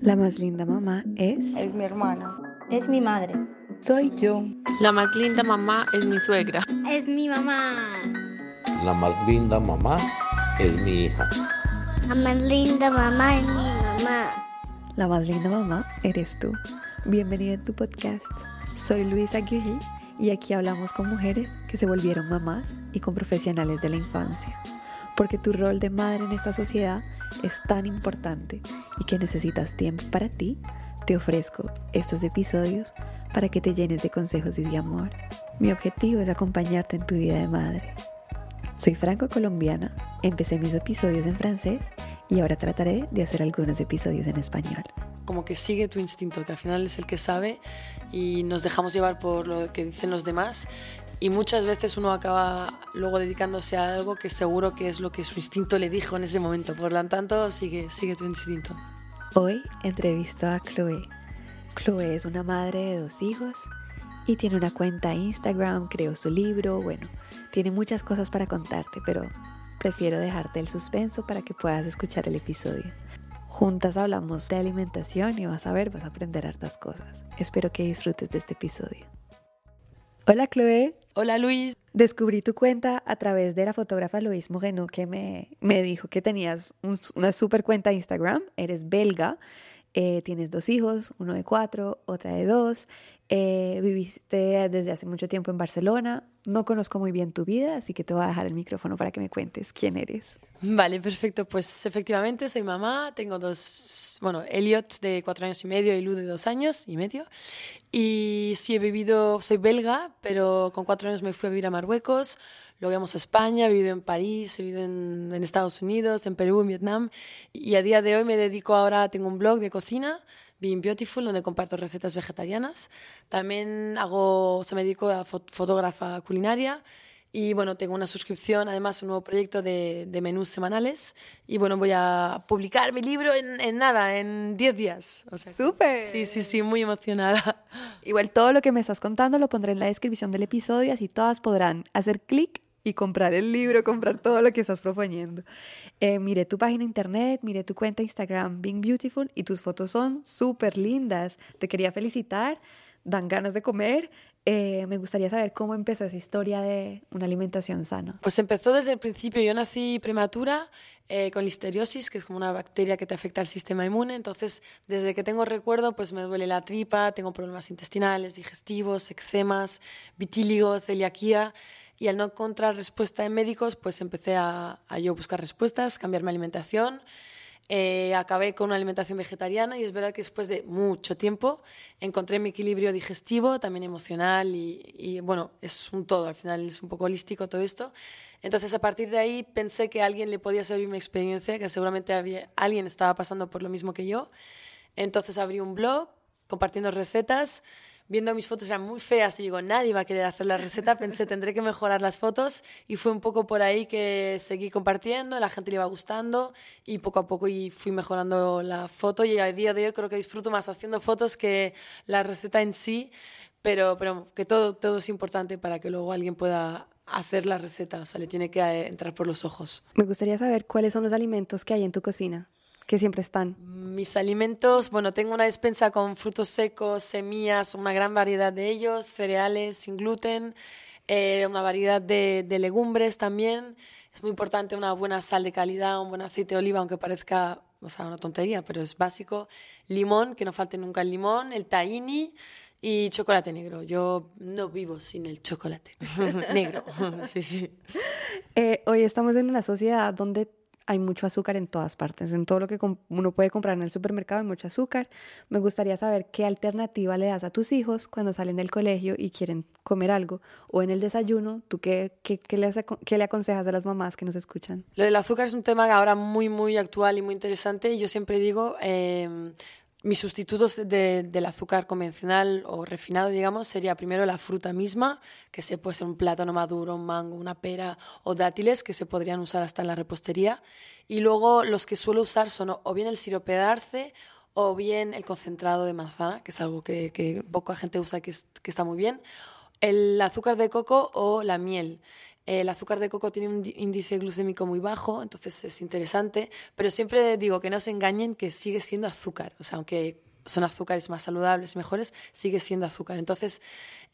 La más linda mamá es... Es mi hermana. Es mi madre. Soy yo. La más linda mamá es mi suegra. Es mi mamá. La más linda mamá es mi hija. La más linda mamá es mi mamá. La más linda mamá eres tú. Bienvenida a tu podcast. Soy Luisa Guiri y aquí hablamos con mujeres que se volvieron mamás y con profesionales de la infancia. Porque tu rol de madre en esta sociedad es tan importante y que necesitas tiempo para ti, te ofrezco estos episodios para que te llenes de consejos y de amor. Mi objetivo es acompañarte en tu vida de madre. Soy franco-colombiana, empecé mis episodios en francés y ahora trataré de hacer algunos episodios en español. Como que sigue tu instinto, que al final es el que sabe y nos dejamos llevar por lo que dicen los demás y muchas veces uno acaba luego dedicándose a algo que seguro que es lo que su instinto le dijo en ese momento. Por lo tanto, sigue, sigue tu instinto. Hoy entrevisto a Chloe. Chloe es una madre de dos hijos y tiene una cuenta Instagram, creó su libro, bueno, tiene muchas cosas para contarte, pero prefiero dejarte el suspenso para que puedas escuchar el episodio. Juntas hablamos de alimentación y vas a ver, vas a aprender hartas cosas. Espero que disfrutes de este episodio. Hola Chloe. Hola Luis. Descubrí tu cuenta a través de la fotógrafa Luis Moreno que me, me dijo que tenías una super cuenta de Instagram, eres belga, eh, tienes dos hijos, uno de cuatro, otra de dos, eh, viviste desde hace mucho tiempo en Barcelona, no conozco muy bien tu vida, así que te voy a dejar el micrófono para que me cuentes quién eres. Vale, perfecto. Pues efectivamente soy mamá, tengo dos, bueno, Elliot de cuatro años y medio y Lu de dos años y medio. Y sí he vivido, soy belga, pero con cuatro años me fui a vivir a Marruecos, luego íbamos a España, he vivido en París, he vivido en, en Estados Unidos, en Perú, en Vietnam. Y a día de hoy me dedico ahora, tengo un blog de cocina Being Beautiful, donde comparto recetas vegetarianas. También hago, se me dedico a fotógrafa culinaria y bueno, tengo una suscripción, además un nuevo proyecto de, de menús semanales y bueno, voy a publicar mi libro en, en nada, en 10 días. O sea, ¡Súper! Sí, sí, sí, muy emocionada. Igual todo lo que me estás contando lo pondré en la descripción del episodio, así todas podrán hacer clic y comprar el libro, comprar todo lo que estás proponiendo. Eh, miré tu página internet, miré tu cuenta Instagram, Being Beautiful, y tus fotos son súper lindas. Te quería felicitar, dan ganas de comer. Eh, me gustaría saber cómo empezó esa historia de una alimentación sana. Pues empezó desde el principio. Yo nací prematura eh, con listeriosis, que es como una bacteria que te afecta al sistema inmune. Entonces, desde que tengo recuerdo, pues me duele la tripa, tengo problemas intestinales, digestivos, eczemas, vitíligo, celiaquía y al no encontrar respuesta en médicos, pues empecé a, yo buscar respuestas, cambiar mi alimentación. Eh, acabé con una alimentación vegetariana y es verdad que después de mucho tiempo encontré mi equilibrio digestivo, también emocional y, bueno, es un todo, al final es un poco holístico todo esto. Entonces a partir de ahí pensé que alguien le podía servir mi experiencia, que seguramente había, alguien estaba pasando por lo mismo que yo. Entonces abrí un blog compartiendo recetas viendo mis fotos eran muy feas y digo, nadie va a querer hacer la receta, pensé, tendré que mejorar las fotos y fue un poco por ahí que seguí compartiendo, la gente le iba gustando y poco a poco fui mejorando la foto. Y a día de hoy creo que disfruto más haciendo fotos que la receta en sí, pero, pero que todo, todo es importante para que luego alguien pueda hacer la receta, o sea, le tiene que eh, entrar por los ojos. Me gustaría saber cuáles son los alimentos que hay en tu cocina que siempre están? Mis alimentos, bueno, tengo una despensa con frutos secos, semillas, una gran variedad de ellos, cereales sin gluten, eh, una variedad de, de, legumbres también. Es muy importante una buena sal de calidad, un buen aceite de oliva, aunque parezca o sea, una tontería, pero es básico. Limón, que no falte nunca el limón, el tahini y chocolate negro. Yo no vivo sin el chocolate negro. sí, sí. Eh, hoy estamos en una sociedad donde hay mucho azúcar en todas partes. En todo lo que uno puede comprar en el supermercado hay mucho azúcar. Me gustaría saber qué alternativa le das a tus hijos cuando salen del colegio y quieren comer algo. O en el desayuno, ¿tú qué, qué, qué, le, le, aconsejas a las mamás que nos escuchan? Lo del azúcar es un tema ahora muy, muy actual y muy interesante. Y yo siempre digo, eh, mis sustitutos del azúcar convencional o refinado, digamos, sería primero la fruta misma, que se puede ser un plátano maduro, un mango, una pera o dátiles, que se podrían usar hasta en la repostería. Y luego los que suelo usar son o bien el sirope de arce o bien el concentrado de manzana, que es algo que, poca gente usa que, que está muy bien, el azúcar de coco o la miel. El azúcar de coco tiene un índice glucémico muy bajo, entonces es interesante, pero siempre digo que no se engañen que sigue siendo azúcar, o sea, aunque son azúcares más saludables y mejores, sigue siendo azúcar. Entonces,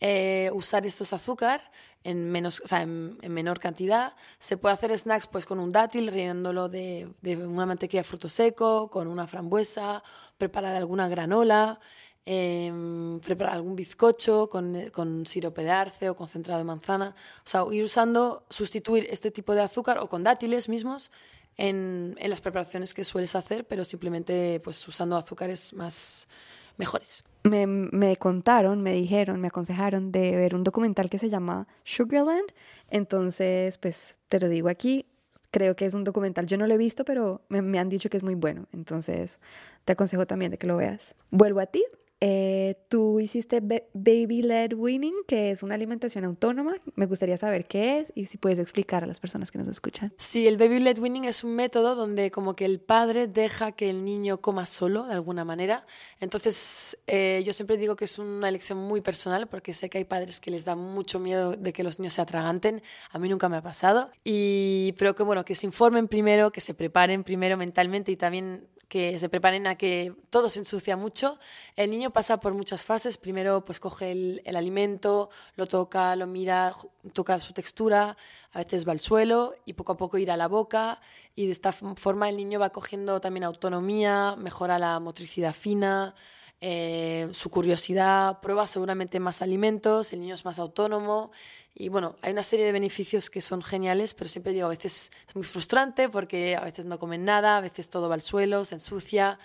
eh, usar estos azúcar en, menos, o sea, en, menor cantidad. Se puede hacer snacks pues, con un dátil, rellenándolo de, una mantequilla fruto seco, con una frambuesa, preparar alguna granola. Em, preparar algún bizcocho con, con, sirope de arce o concentrado de manzana. O sea, ir usando, sustituir este tipo de azúcar o con dátiles mismos en, en las preparaciones que sueles hacer, pero simplemente pues usando azúcares más mejores. Me, me, contaron, me dijeron, me aconsejaron de ver un documental que se llama Sugarland. Entonces, pues te lo digo aquí. Creo que es un documental, yo no lo he visto, pero me, me han dicho que es muy bueno. Entonces, te aconsejo también de que lo veas. Vuelvo a ti. Eh, tú hiciste Baby Led Winning, que es una alimentación autónoma. Me gustaría saber qué es y si puedes explicar a las personas que nos escuchan. Sí, el Baby Led Winning es un método donde como que el padre deja que el niño coma solo, de alguna manera. Entonces, eh, yo siempre digo que es una elección muy personal porque sé que hay padres que les da mucho miedo de que los niños se atraganten. A mí nunca me ha pasado. Y, pero que bueno, que se informen primero, que se preparen primero mentalmente y también que se preparen a que todo se ensucia mucho. El niño pasa por muchas fases. Primero, pues coge el, alimento, lo toca, lo mira, toca su textura, a veces va al suelo y poco a poco irá a la boca. Y de esta forma el niño va cogiendo también autonomía, mejora la motricidad fina, eh, su curiosidad, prueba seguramente más alimentos, el niño es más autónomo y bueno, hay una serie de beneficios que son geniales, pero siempre digo, a veces es muy frustrante porque a veces no comen nada, a veces todo va al suelo, se ensucia.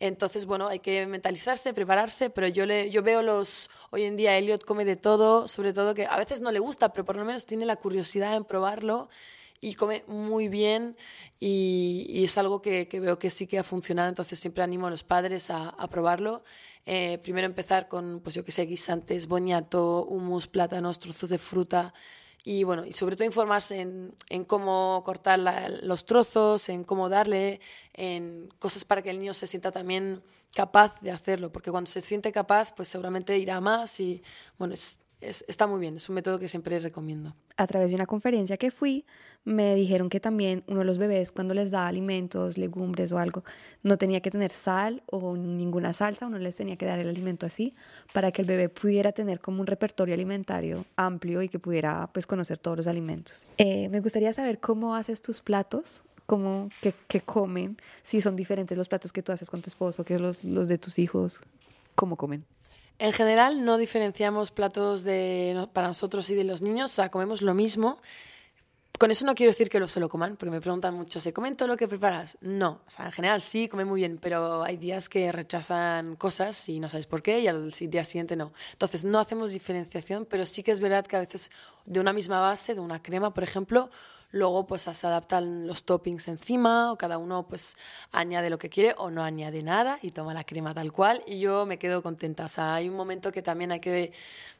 Entonces, bueno, hay que mentalizarse, prepararse, pero yo, le, yo veo los... Hoy en día Elliot come de todo, sobre todo que a veces no le gusta, pero por lo menos tiene la curiosidad en probarlo y come muy bien y, es algo que, veo que sí que ha funcionado, entonces siempre animo a los padres a, a probarlo eh, primero empezar con, pues yo que sé, guisantes, boniato, humus, plátanos, trozos de fruta. Y bueno, y sobre todo informarse en, cómo cortar los trozos, en cómo darle, en cosas para que el niño se sienta también capaz de hacerlo, porque cuando se siente capaz, pues seguramente irá más y bueno, está muy bien, es un método que siempre recomiendo. A través de una conferencia que fui, me dijeron que también uno de los bebés cuando les da alimentos, legumbres o algo, no tenía que tener sal o ninguna salsa, uno les tenía que dar el alimento así para que el bebé pudiera tener como un repertorio alimentario amplio y que pudiera pues conocer todos los alimentos. Eh, me gustaría saber cómo haces tus platos, cómo, qué, qué, comen, si son diferentes los platos que tú haces con tu esposo que los, los de tus hijos, cómo comen. En general no diferenciamos platos de, para nosotros y de los niños, o sea, comemos lo mismo. Con eso no quiero decir que lo se lo coman, porque me preguntan mucho, ¿se comen todo lo que preparas? No, o sea, en general sí, comen muy bien, pero hay días que rechazan cosas y no sabes por qué y al día siguiente no. Entonces no hacemos diferenciación, pero sí que es verdad que a veces de una misma base, de una crema, por ejemplo, Luego pues se adaptan los toppings encima o cada uno pues añade lo que quiere o no añade nada y toma la crema tal cual y yo me quedo contenta. O sea, hay un momento que también hay que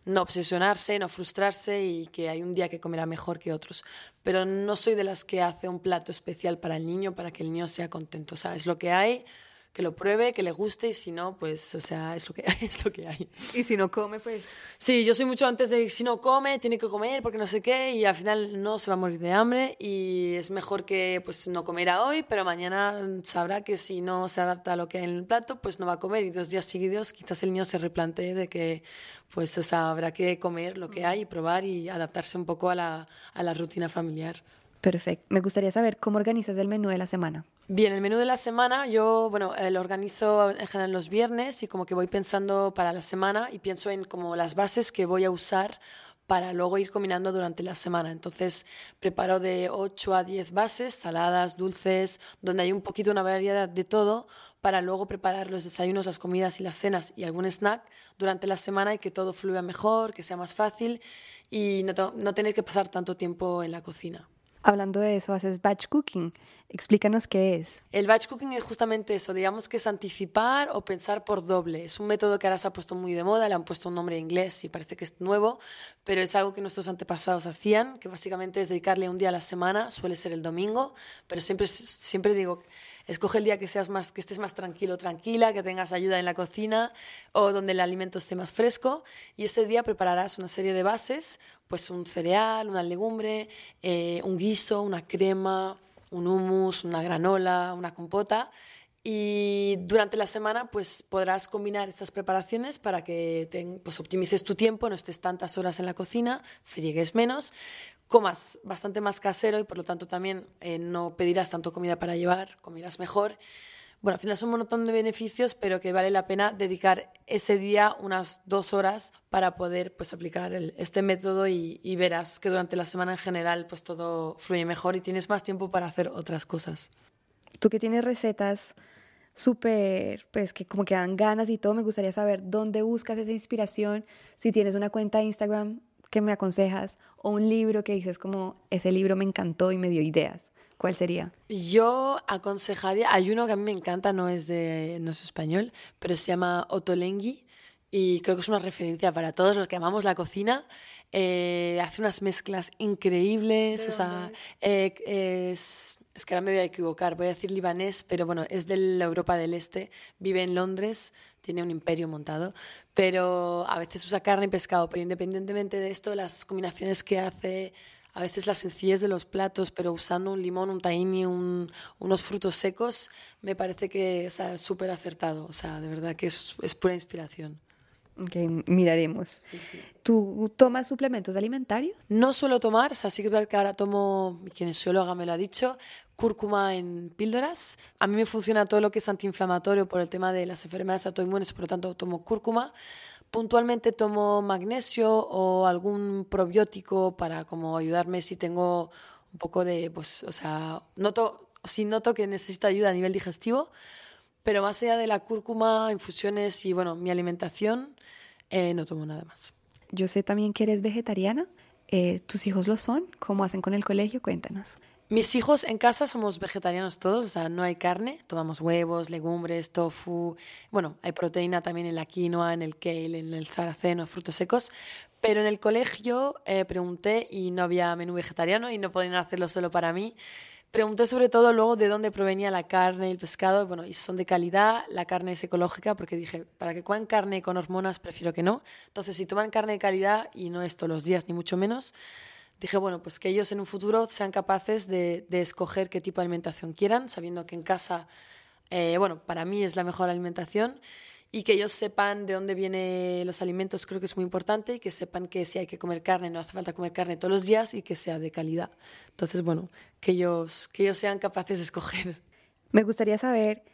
no obsesionarse, no frustrarse y que hay un día que comerá mejor que otros. Pero no soy de las que hace un plato especial para el niño para que el niño sea contento. O sea, es lo que hay que lo pruebe, que le guste y si no, pues, o sea, es lo que hay, es lo que hay. Y si no come, pues... Sí, yo soy mucho antes de si no come, tiene que comer porque no sé qué y al final no se va a morir de hambre y es mejor que pues no comerá hoy, pero mañana sabrá que si no se adapta a lo que hay en el plato, pues no va a comer y dos días seguidos quizás el niño se replantee de que pues o sea, habrá que comer lo que hay y probar y adaptarse un poco a la, a la rutina familiar. Perfecto. Me gustaría saber cómo organizas el menú de la semana. Bien, el menú de la semana yo, bueno, eh, lo organizo en general los viernes y como que voy pensando para la semana y pienso en como las bases que voy a usar para luego ir combinando durante la semana. Entonces preparo de 8 a 10 bases, saladas, dulces, donde hay un poquito una variedad de todo para luego preparar los desayunos, las comidas y las cenas y algún snack durante la semana y que todo fluya mejor, que sea más fácil y no, no tener que pasar tanto tiempo en la cocina. Hablando de eso, haces batch cooking. Explícanos qué es. El batch cooking es justamente eso, digamos que es anticipar o pensar por doble. Es un método que ahora se ha puesto muy de moda, le han puesto un nombre en inglés y parece que es nuevo, pero es algo que nuestros antepasados hacían, que básicamente es dedicarle un día a la semana, suele ser el domingo, pero siempre, siempre digo, escoge el día que, seas más, que estés más tranquilo, tranquila, que tengas ayuda en la cocina o donde el alimento esté más fresco y ese día prepararás una serie de bases, pues un cereal, una legumbre, eh, un guiso, una crema, un hummus, una granola, una compota y durante la semana pues podrás combinar estas preparaciones para que pues, optimices tu tiempo, no estés tantas horas en la cocina, friegues menos, comas bastante más casero y por lo tanto también eh, no pedirás tanto comida para llevar, comerás mejor. Bueno, al final son un montón de beneficios, pero que vale la pena dedicar ese día unas dos horas para poder pues, aplicar este método y, verás que durante la semana en general pues, todo fluye mejor y tienes más tiempo para hacer otras cosas. Tú que tienes recetas súper, pues que como que dan ganas y todo, me gustaría saber dónde buscas esa inspiración, si tienes una cuenta de Instagram que me aconsejas o un libro que dices como ese libro me encantó y me dio ideas. ¿Cuál sería? Yo aconsejaría, hay uno que a mí me encanta, no es de no es español, pero se llama Otolenghi y creo que es una referencia para todos los que amamos la cocina. Eh, hace unas mezclas increíbles, o sea, eh, es, es, que ahora me voy a equivocar, voy a decir libanés, pero bueno, es de la Europa del Este, vive en Londres, tiene un imperio montado, pero a veces usa carne y pescado, pero independientemente de esto, las combinaciones que hace, a veces la sencillez de los platos, pero usando un limón, un tahini, un, unos frutos secos, me parece que es súper acertado, o sea, de verdad que es, es pura inspiración. Ok, miraremos. ¿Tú tomas suplementos alimentarios? No suelo tomar, o sea, sí que es verdad que ahora tomo, mi kinesióloga me lo ha dicho, cúrcuma en píldoras. A mí me funciona todo lo que es antiinflamatorio por el tema de las enfermedades autoinmunes, por lo tanto tomo cúrcuma. Puntualmente tomo magnesio o algún probiótico para como ayudarme si tengo un poco de, pues, o sea, noto, si noto que necesito ayuda a nivel digestivo, pero más allá de la cúrcuma, infusiones y bueno, mi alimentación, eh, no tomo nada más. Yo sé también que eres vegetariana. Eh, ¿Tus hijos lo son? ¿Cómo hacen con el colegio? Cuéntanos. Mis hijos en casa somos vegetarianos todos, o sea, no hay carne, tomamos huevos, legumbres, tofu, bueno, hay proteína también en la quinoa, en el kale, en el zaraceno, frutos secos, pero en el colegio eh, pregunté y no había menú vegetariano y no podían hacerlo solo para mí Pregunté sobre todo luego de dónde provenía la carne y el pescado. Bueno, y son de calidad, la carne es ecológica, porque dije, para que coman carne con hormonas, prefiero que no. Entonces, si toman carne de calidad, y no es todos los días, ni mucho menos, dije, bueno, pues que ellos en un futuro sean capaces de, escoger qué tipo de alimentación quieran, sabiendo que en casa, eh, bueno, para mí es la mejor alimentación y que ellos sepan de dónde vienen los alimentos, creo que es muy importante, y que sepan que si hay que comer carne, no hace falta comer carne todos los días y que sea de calidad. Entonces, bueno, que ellos, que ellos sean capaces de escoger. Me gustaría saber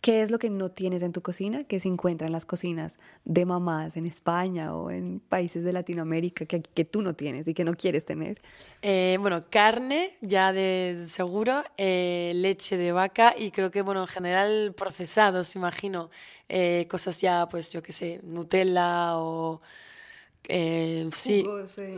qué es lo que no tienes en tu cocina, que se encuentra en las cocinas de mamás en España o en países de Latinoamérica que, tú no tienes y que no quieres tener. Eh, bueno, carne, ya de seguro, eh, leche de vaca y creo que, bueno, en general procesados, imagino. Eh, cosas ya, pues yo qué sé, Nutella o... Eh, sí,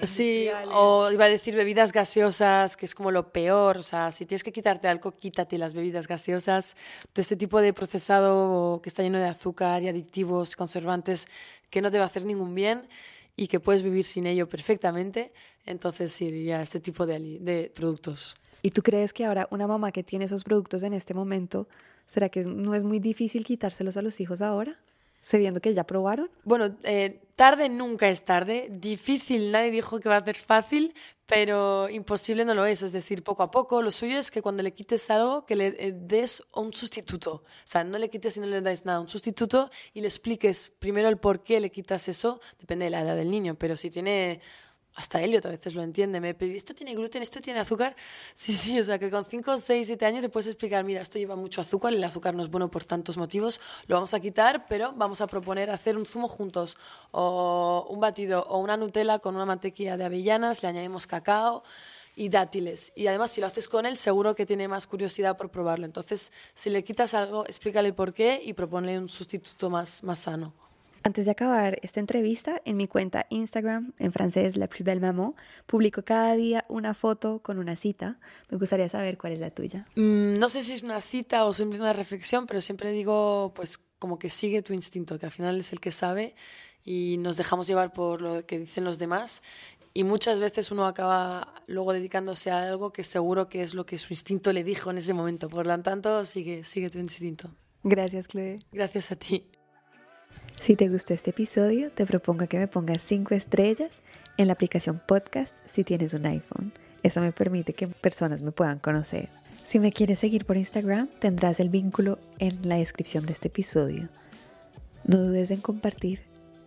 sí, o iba a decir bebidas gaseosas, que es como lo peor. O sea, si tienes que quitarte algo, quítate las bebidas gaseosas. Todo este tipo de procesado que está lleno de azúcar y aditivos, conservantes, que no te va a hacer ningún bien y que puedes vivir sin ello perfectamente. Entonces, sí, diría este tipo de, de productos. ¿Y tú crees que ahora una mamá que tiene esos productos en este momento ¿Será que no es muy difícil quitárselos a los hijos ahora? Sabiendo que ya probaron. Bueno, eh, tarde nunca es tarde. Difícil, nadie dijo que va a ser fácil, pero imposible no lo es. Es decir, poco a poco. Lo suyo es que cuando le quites algo, que le eh, des un sustituto. O sea, no le quites y no le das nada, un sustituto y le expliques primero el por qué le quitas eso. Depende de la edad del niño, pero si tiene hasta Elliot a veces lo entiende, me pide, esto tiene gluten, esto tiene azúcar. Sí, sí, o sea que con 5, 6, 7 años le puedes explicar, mira, esto lleva mucho azúcar, el azúcar no es bueno por tantos motivos, lo vamos a quitar, pero vamos a proponer hacer un zumo juntos, o un batido, o una Nutella con una mantequilla de avellanas, le añadimos cacao y dátiles. Y además, si lo haces con él, seguro que tiene más curiosidad por probarlo. Entonces, si le quitas algo, explícale por qué y propone un sustituto más, más sano. Antes de acabar esta entrevista, en mi cuenta Instagram, en francés La Plus Belle Maman, publico cada día una foto con una cita. Me gustaría saber cuál es la tuya. Mm, no sé si es una cita o simplemente una reflexión, pero siempre digo, pues, como que sigue tu instinto, que al final es el que sabe y nos dejamos llevar por lo que dicen los demás. y muchas veces uno acaba luego dedicándose a algo que seguro que es lo que su instinto le dijo en ese momento. Por lo tanto, sigue, sigue tu instinto. Gracias, Chloe. Gracias a ti. Si te gustó este episodio, te propongo que me pongas 5 estrellas en la aplicación podcast si tienes un iPhone. Eso me permite que personas me puedan conocer. Si me quieres seguir por Instagram, tendrás el vínculo en la descripción de este episodio. No dudes en compartir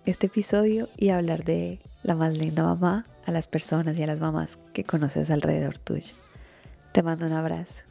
este episodio y hablar de la más linda mamá a las personas y a las mamás que conoces alrededor tuyo. Te mando un abrazo.